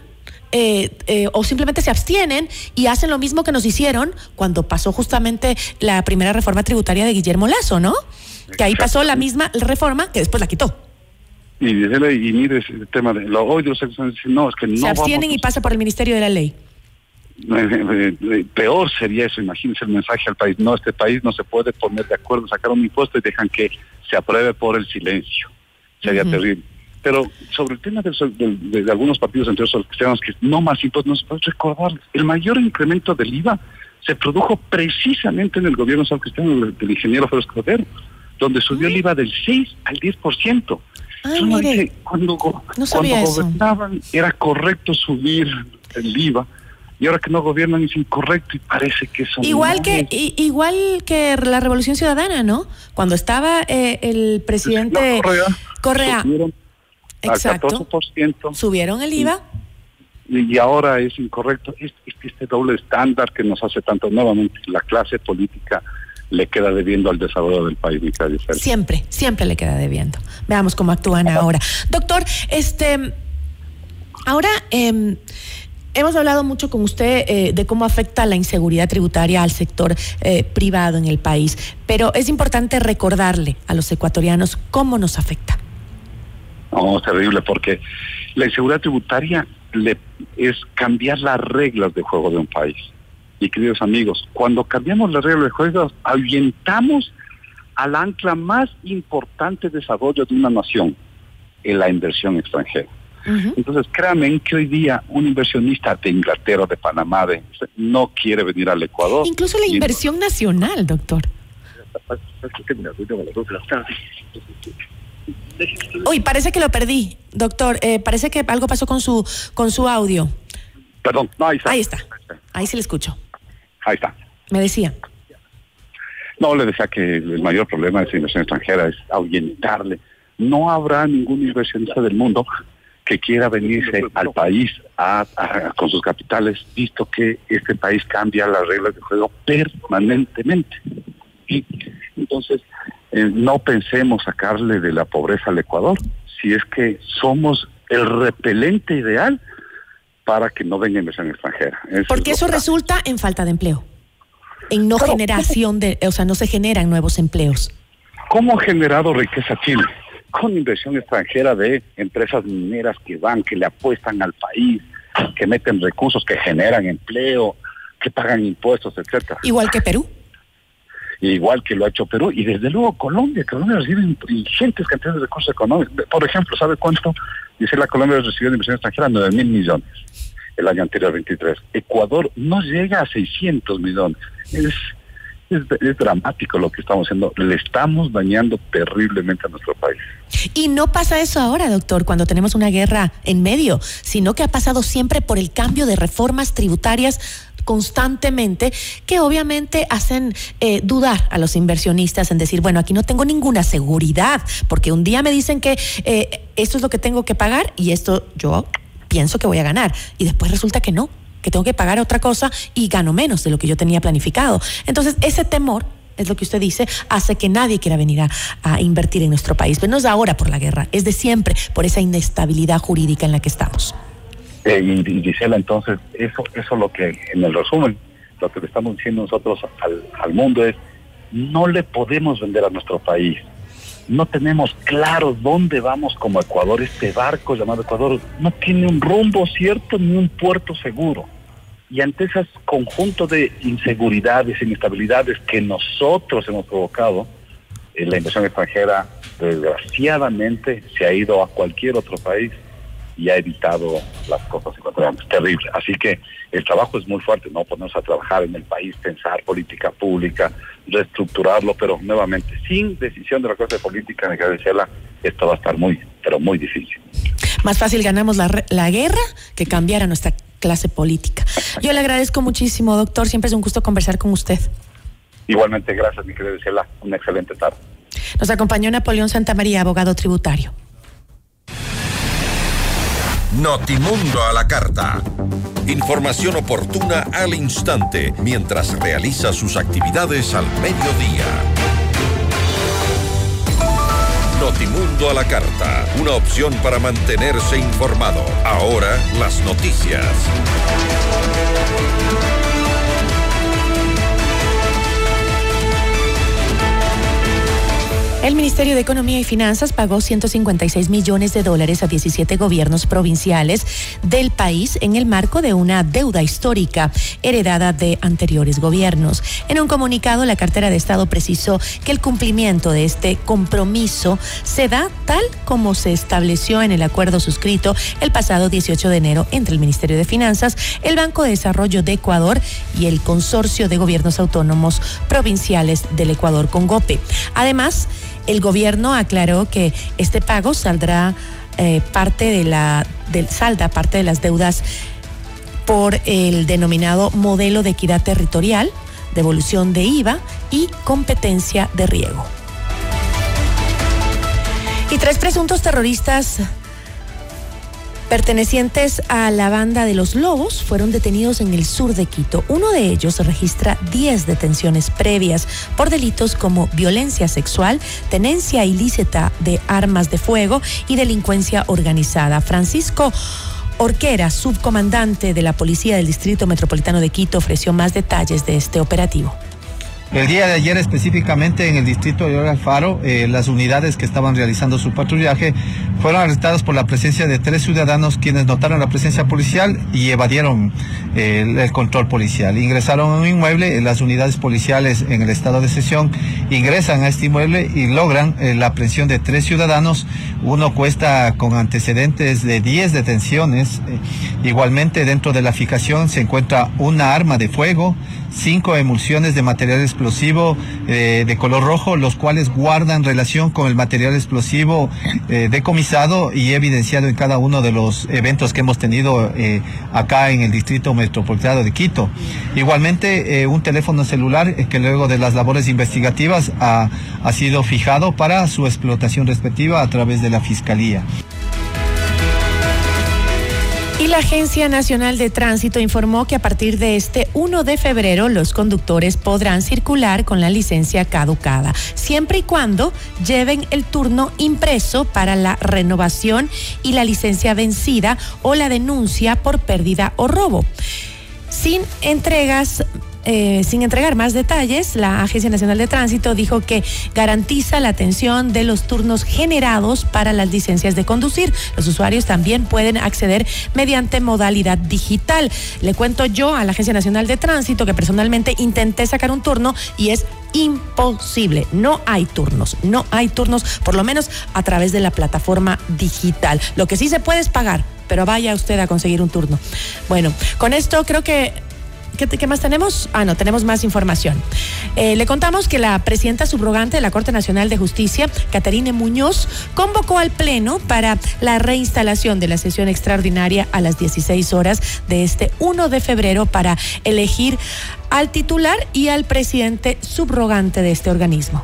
eh, eh, o simplemente se abstienen y hacen lo mismo que nos hicieron cuando pasó justamente la primera reforma tributaria de Guillermo Lazo, ¿no? Que ahí pasó la misma reforma que después la quitó. Y, mire ese tema de lo hoy los no, es que no se abstienen y pasa por el Ministerio de la Ley. eh, eh, peor sería eso, imagínense el mensaje al país, no, este país no se puede poner de acuerdo, sacar un impuesto y dejan que se apruebe por el silencio. Sería terrible. Pero sobre el tema del de, de algunos partidos, entre los cristianos, que no más impuestos, no se puede recordarles. El mayor incremento del IVA se produjo precisamente en el gobierno social cristiano del, del ingeniero Félix Cordero, donde subió el IVA del 6 al 10%. Ay, Uno mire, cuando, no cuando eso. gobernaban era correcto subir el IVA y ahora que no gobiernan es incorrecto y parece que eso Igual que i- igual que la Revolución Ciudadana, ¿no? Cuando estaba eh, el presidente Correa, Correa, exacto, al 14% subieron el IVA. y, y ahora es incorrecto. Este doble estándar que nos hace tanto nuevamente la clase política le queda debiendo al desarrollo del país, mi. Siempre, siempre le queda debiendo. Veamos cómo actúan ahora. Doctor, este, ahora em, hemos hablado mucho con usted eh, de cómo afecta la inseguridad tributaria al sector eh, privado en el país, pero es importante recordarle a los ecuatorianos cómo nos afecta. No, es terrible porque la inseguridad tributaria le, es cambiar las reglas de juego de un país. Y queridos amigos, cuando cambiamos las reglas de juego, ahuyentamos al ancla más importante de desarrollo de una nación, en la inversión extranjera. Entonces, créanme que hoy día un inversionista de Inglaterra, de Panamá, de, no quiere venir al Ecuador. Incluso la inversión nacional, doctor. Uy, parece que lo perdí, doctor. Eh, parece que algo pasó con su con su audio. Perdón, no, ahí está. Ahí está. Ahí sí le escucho. Ahí está. Me decía. No, le decía que el mayor problema de esa inversión extranjera es ahuyentarle. No habrá ningún inversionista del mundo que quiera venirse al país con sus capitales, visto que este país cambia las reglas de juego permanentemente. Y entonces, eh, no pensemos sacarle de la pobreza al Ecuador, si es que somos el repelente ideal para que no venga inversión extranjera. Porque eso resulta en falta de empleo, en no generación de, o sea, no se generan nuevos empleos. ¿Cómo ha generado riqueza Chile? Con inversión extranjera de empresas mineras que van, que le apuestan al país, que meten recursos, que generan empleo, que pagan impuestos, etcétera. Igual que Perú. Igual que lo ha hecho Perú y desde luego Colombia. Colombia recibe ingentes cantidades de recursos económicos. Por ejemplo, ¿sabe cuánto? Dice la Colombia recibió de inversión extranjera 9 mil millones el año anterior 23. Ecuador no llega a 600 millones. Es es, dramático lo que estamos haciendo. Le estamos dañando terriblemente a nuestro país. Y no pasa eso ahora, doctor, cuando tenemos una guerra en medio, sino que ha pasado siempre por el cambio de reformas tributarias constantemente que obviamente hacen eh, dudar a los inversionistas en decir, bueno, aquí no tengo ninguna seguridad, porque un día me dicen que eh, esto es lo que tengo que pagar y esto yo pienso que voy a ganar y después resulta que no que tengo que pagar otra cosa y gano menos de lo que yo tenía planificado. Entonces, ese temor es lo que usted dice, hace que nadie quiera venir a, invertir en nuestro país. Pero no es ahora por la guerra, es de siempre por esa inestabilidad jurídica en la que estamos. Eh, y, Gisela, entonces, eso eso lo que, en el resumen, lo que le estamos diciendo nosotros al mundo es, no le podemos vender a nuestro país. No tenemos claro dónde vamos como Ecuador. Este barco llamado Ecuador no tiene un rumbo cierto ni un puerto seguro y ante ese conjunto de inseguridades, inestabilidades que nosotros hemos provocado, eh, la inversión extranjera desgraciadamente se ha ido a cualquier otro país y ha evitado las cosas ecuatorianas. Terrible. Así que el trabajo es muy fuerte, no ponernos a trabajar en el país, pensar política pública, reestructurarlo, pero nuevamente, sin decisión de la clase política, de decirla, esto va a estar muy, pero muy difícil. Más fácil ganamos la, la guerra que cambiar a nuestra clase política. Yo le agradezco muchísimo, doctor. Siempre es un gusto conversar con usted. Igualmente, gracias, mi querida Gisela. Una excelente tarde. Nos acompañó Napoleón Santamaría, abogado tributario. Notimundo a la carta. Información oportuna al instante mientras realiza sus actividades al mediodía. Notimundo a la carta, una opción para mantenerse informado. Ahora las noticias. El Ministerio de Economía y Finanzas pagó 156 millones de dólares a 17 gobiernos provinciales del país en el marco de una deuda histórica heredada de anteriores gobiernos. En un comunicado, la cartera de Estado precisó que el cumplimiento de este compromiso se da tal como se estableció en el acuerdo suscrito el pasado 18 de enero entre el Ministerio de Finanzas, el Banco de Desarrollo de Ecuador y el Consorcio de Gobiernos Autónomos Provinciales del Ecuador con GOPE. Además, el gobierno aclaró que este pago saldrá eh, parte de la del salda parte de las deudas por el denominado modelo de equidad territorial, devolución de IVA y competencia de riego. Y tres presuntos terroristas pertenecientes a la banda de los Lobos fueron detenidos en el sur de Quito. Uno de ellos registra 10 detenciones previas por delitos como violencia sexual, tenencia ilícita de armas de fuego y delincuencia organizada. Francisco Orquera, subcomandante de la Policía del Distrito Metropolitano de Quito, ofreció más detalles de este operativo. El día de ayer específicamente en el distrito de Alfaro, eh, las unidades que estaban realizando su patrullaje fueron arrestadas por la presencia de tres ciudadanos quienes notaron la presencia policial y evadieron eh, el, control policial. Ingresaron a un inmueble, las unidades policiales en el estado de sesión ingresan a este inmueble y logran eh, la aprehensión de tres ciudadanos. Uno cuesta con antecedentes de 10 detenciones. igualmente dentro de la fijación se encuentra una arma de fuego, cinco emulsiones de material explosivo eh, de color rojo, los cuales guardan relación con el material explosivo eh, decomisado y evidenciado en cada uno de los eventos que hemos tenido eh, acá en el Distrito Metropolitano de Quito. Igualmente, un teléfono celular que luego de las labores investigativas ha, ha sido fijado para su explotación respectiva a través de la Fiscalía. La Agencia Nacional de Tránsito informó que a partir de este 1 de febrero los conductores podrán circular con la licencia caducada, siempre y cuando lleven el turno impreso para la renovación y la licencia vencida o la denuncia por pérdida o robo. Sin entregas eh, sin entregar más detalles, la Agencia Nacional de Tránsito dijo que garantiza la atención de los turnos generados para las licencias de conducir. Los usuarios también pueden acceder mediante modalidad digital. Le cuento yo a la Agencia Nacional de Tránsito que personalmente intenté sacar un turno y es imposible. No hay turnos, no hay turnos, por lo menos a través de la plataforma digital. Lo que sí se puede es pagar, pero vaya usted a conseguir un turno. Bueno, con esto creo que ¿Qué, más tenemos? Ah, no, tenemos más información. Eh, le contamos que la presidenta subrogante de la Corte Nacional de Justicia, Caterine Muñoz, convocó al Pleno para la reinstalación de la sesión extraordinaria a las 16 horas de este 1 de febrero para elegir al titular y al presidente subrogante de este organismo.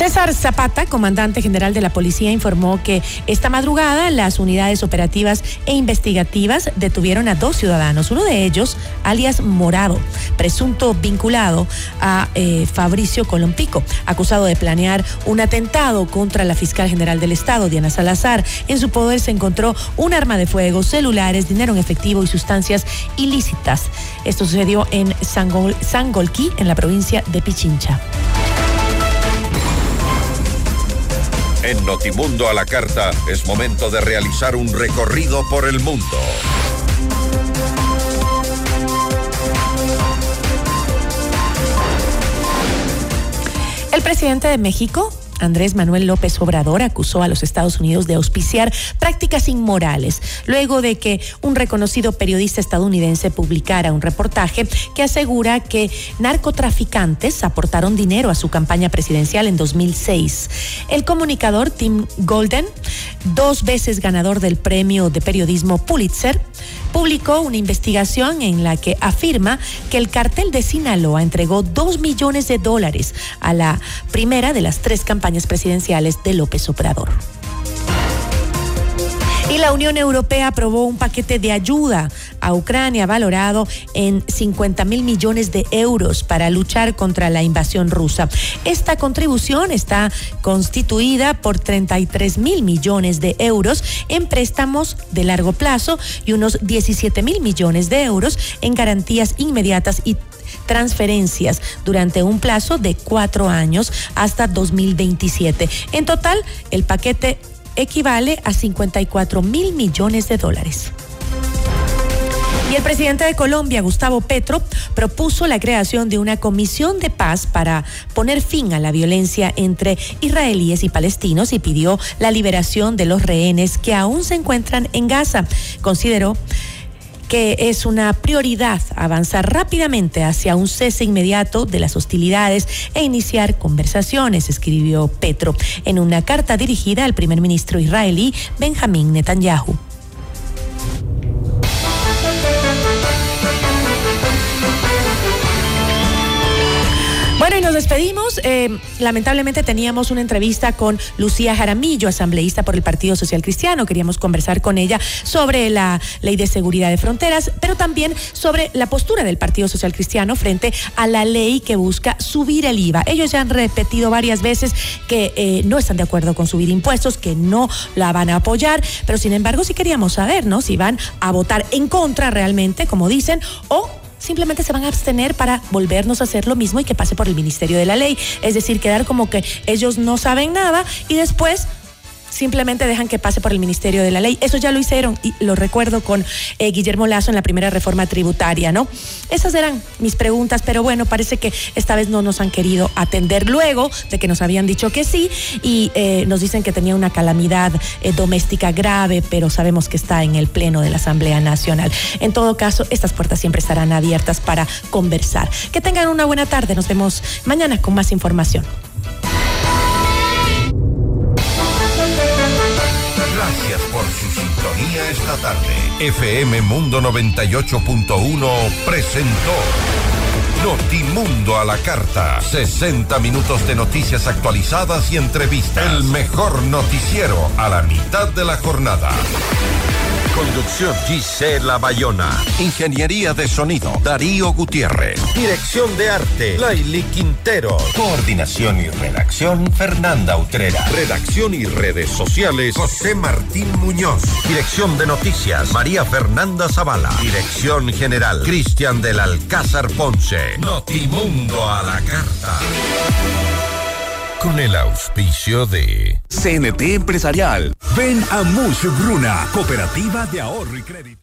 César Zapata, comandante general de la policía, informó que esta madrugada las unidades operativas e investigativas detuvieron a dos ciudadanos, uno de ellos, alias Morado, presunto vinculado a eh, Fabricio Colompico, acusado de planear un atentado contra la fiscal general del Estado, Diana Salazar. En su poder se encontró un arma de fuego, celulares, dinero en efectivo y sustancias ilícitas. Esto sucedió en Sangolquí, en la provincia de Pichincha. En Notimundo a la Carta es momento de realizar un recorrido por el mundo. El presidente de México, Andrés Manuel López Obrador acusó a los Estados Unidos de auspiciar prácticas inmorales, luego de que un reconocido periodista estadounidense publicara un reportaje que asegura que narcotraficantes aportaron dinero a su campaña presidencial en 2006. El comunicador Tim Golden, dos veces ganador del premio de periodismo Pulitzer, publicó una investigación en la que afirma que el cartel de Sinaloa entregó dos millones de dólares a la primera de las tres campañas presidenciales de López Obrador. Y la Unión Europea aprobó un paquete de ayuda a Ucrania valorado en 50 mil millones de euros para luchar contra la invasión rusa. Esta contribución está constituida por 33 mil millones de euros en préstamos de largo plazo y unos 17 mil millones de euros en garantías inmediatas y transferencias durante un plazo de cuatro años hasta 2027. En total, el paquete equivale a 54 mil millones de dólares. Y el presidente de Colombia, Gustavo Petro, propuso la creación de una comisión de paz para poner fin a la violencia entre israelíes y palestinos y pidió la liberación de los rehenes que aún se encuentran en Gaza. Consideró que es una prioridad avanzar rápidamente hacia un cese inmediato de las hostilidades e iniciar conversaciones, escribió Petro en una carta dirigida al primer ministro israelí Benjamín Netanyahu. Nos despedimos. Eh, lamentablemente teníamos una entrevista con Lucía Jaramillo, asambleísta por el Partido Social Cristiano. Queríamos conversar con ella sobre la ley de seguridad de fronteras, pero también sobre la postura del Partido Social Cristiano frente a la ley que busca subir el IVA. Ellos ya han repetido varias veces que eh, no están de acuerdo con subir impuestos, que no la van a apoyar, pero sin embargo sí queríamos saber, ¿no? Si van a votar en contra realmente, como dicen, o simplemente se van a abstener para volvernos a hacer lo mismo y que pase por el Ministerio de la Ley. Es decir, quedar como que ellos no saben nada y después simplemente dejan que pase por el Ministerio de la Ley. Eso ya lo hicieron y lo recuerdo con eh, Guillermo Lazo en la primera reforma tributaria, ¿no? Esas eran mis preguntas, pero bueno, parece que esta vez no nos han querido atender luego de que nos habían dicho que sí y eh, nos dicen que tenía una calamidad eh, doméstica grave, pero sabemos que está en el Pleno de la Asamblea Nacional. En todo caso, estas puertas siempre estarán abiertas para conversar. Que tengan una buena tarde. Nos vemos mañana con más información. Esta tarde. FM Mundo 98.1 presentó Notimundo a la carta. 60 minutos de noticias actualizadas y entrevistas. El mejor noticiero a la mitad de la jornada. Producción Gisela Bayona. Ingeniería de sonido Darío Gutiérrez. Dirección de arte Laili Quintero. Coordinación y redacción Fernanda Utrera. Redacción y redes sociales José Martín Muñoz. Dirección de noticias María Fernanda Zavala. Dirección general Cristian del Alcázar Ponce. Notimundo a la carta. Con el auspicio de CNT Empresarial. Ven a Mush Bruna, Cooperativa de Ahorro y Crédito.